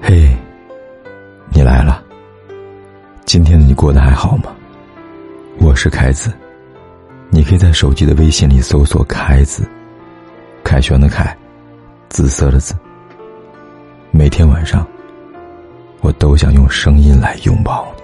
嘿，你来了。今天的你过得还好吗？我是凯子，你可以在手机的微信里搜索“凯子”，凯旋的凯，紫色的紫。每天晚上，我都想用声音来拥抱你。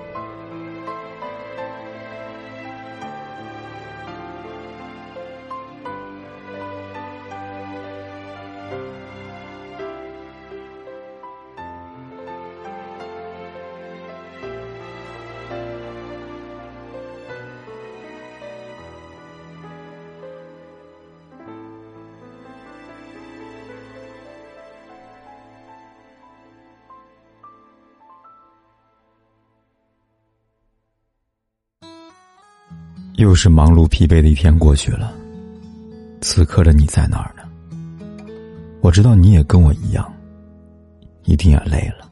又是忙碌疲惫的一天过去了，此刻的你在哪儿呢？我知道你也跟我一样，一定也累了。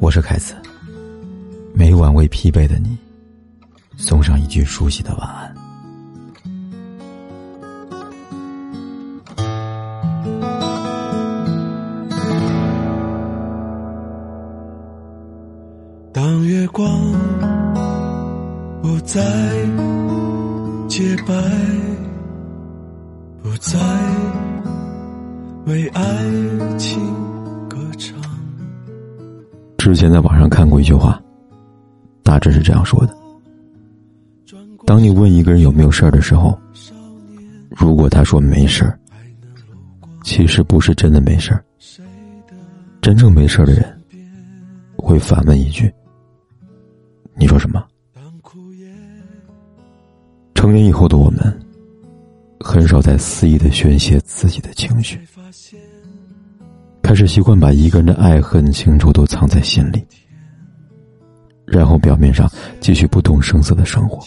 我是凯子，每晚为疲惫的你送上一句熟悉的晚安。再洁白，不再为爱情歌唱。之前在网上看过一句话，大致是这样说的：当你问一个人有没有事儿的时候，如果他说没事儿，其实不是真的没事儿。真正没事儿的人，会反问一句：“你说什么？”成年以后的我们，很少再肆意的宣泄自己的情绪，开始习惯把一个人的爱恨情仇都藏在心里，然后表面上继续不动声色的生活，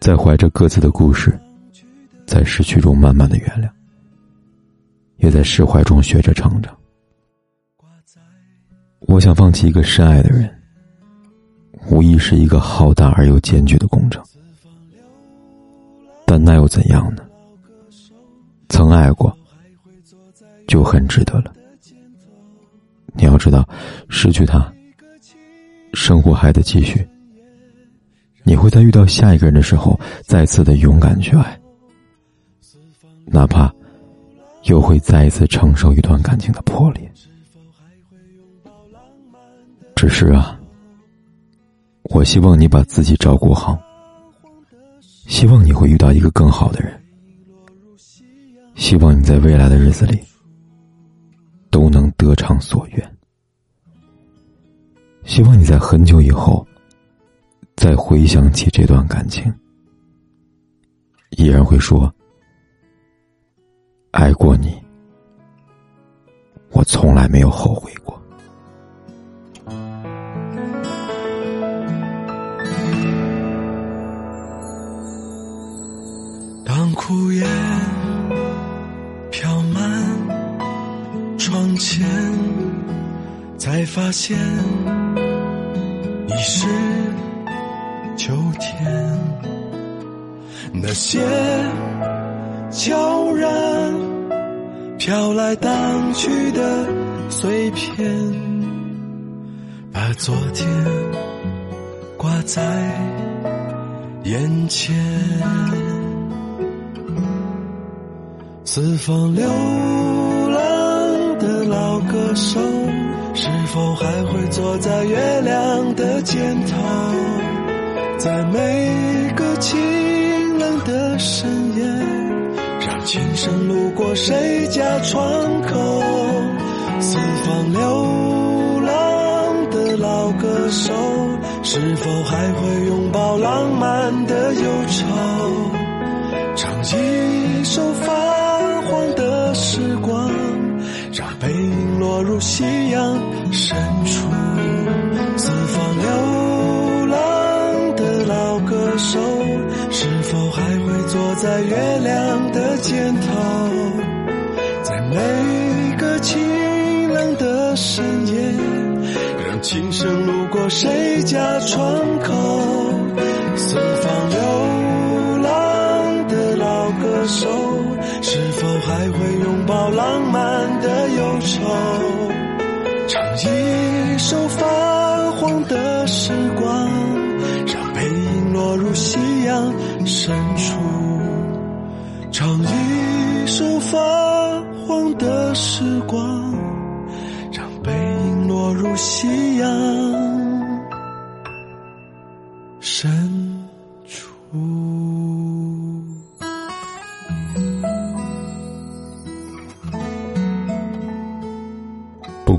在怀着各自的故事，在失去中慢慢的原谅，也在释怀中学着成长。我想放弃一个深爱的人，无疑是一个浩大而又艰巨的工程。但那又怎样呢？曾爱过，就很值得了。你要知道，失去他，生活还得继续。你会在遇到下一个人的时候，再次的勇敢去爱，哪怕又会再一次承受一段感情的破裂。只是啊，我希望你把自己照顾好。希望你会遇到一个更好的人。希望你在未来的日子里都能得偿所愿。希望你在很久以后再回想起这段感情，依然会说：“爱过你，我从来没有后悔过。”枯叶飘满窗前，才发现已是秋天。那些悄然飘来荡去的碎片，把昨天挂在眼前。四方流浪的老歌手，是否还会坐在月亮的肩头，在每个清冷的深夜，让琴声路过谁家窗口？四方流浪的老歌手，是否还会拥抱浪漫的忧愁，唱一首夕阳深处。四方流浪的老歌手，是否还会坐在月亮的肩头，在每个清冷的深夜，让琴声路过谁家窗口。四方流浪的老歌手。是否还会拥抱浪漫的忧愁？唱一首泛黄的时光让背影落入夕阳深处唱一首泛黄的时光让背影落入夕阳深处。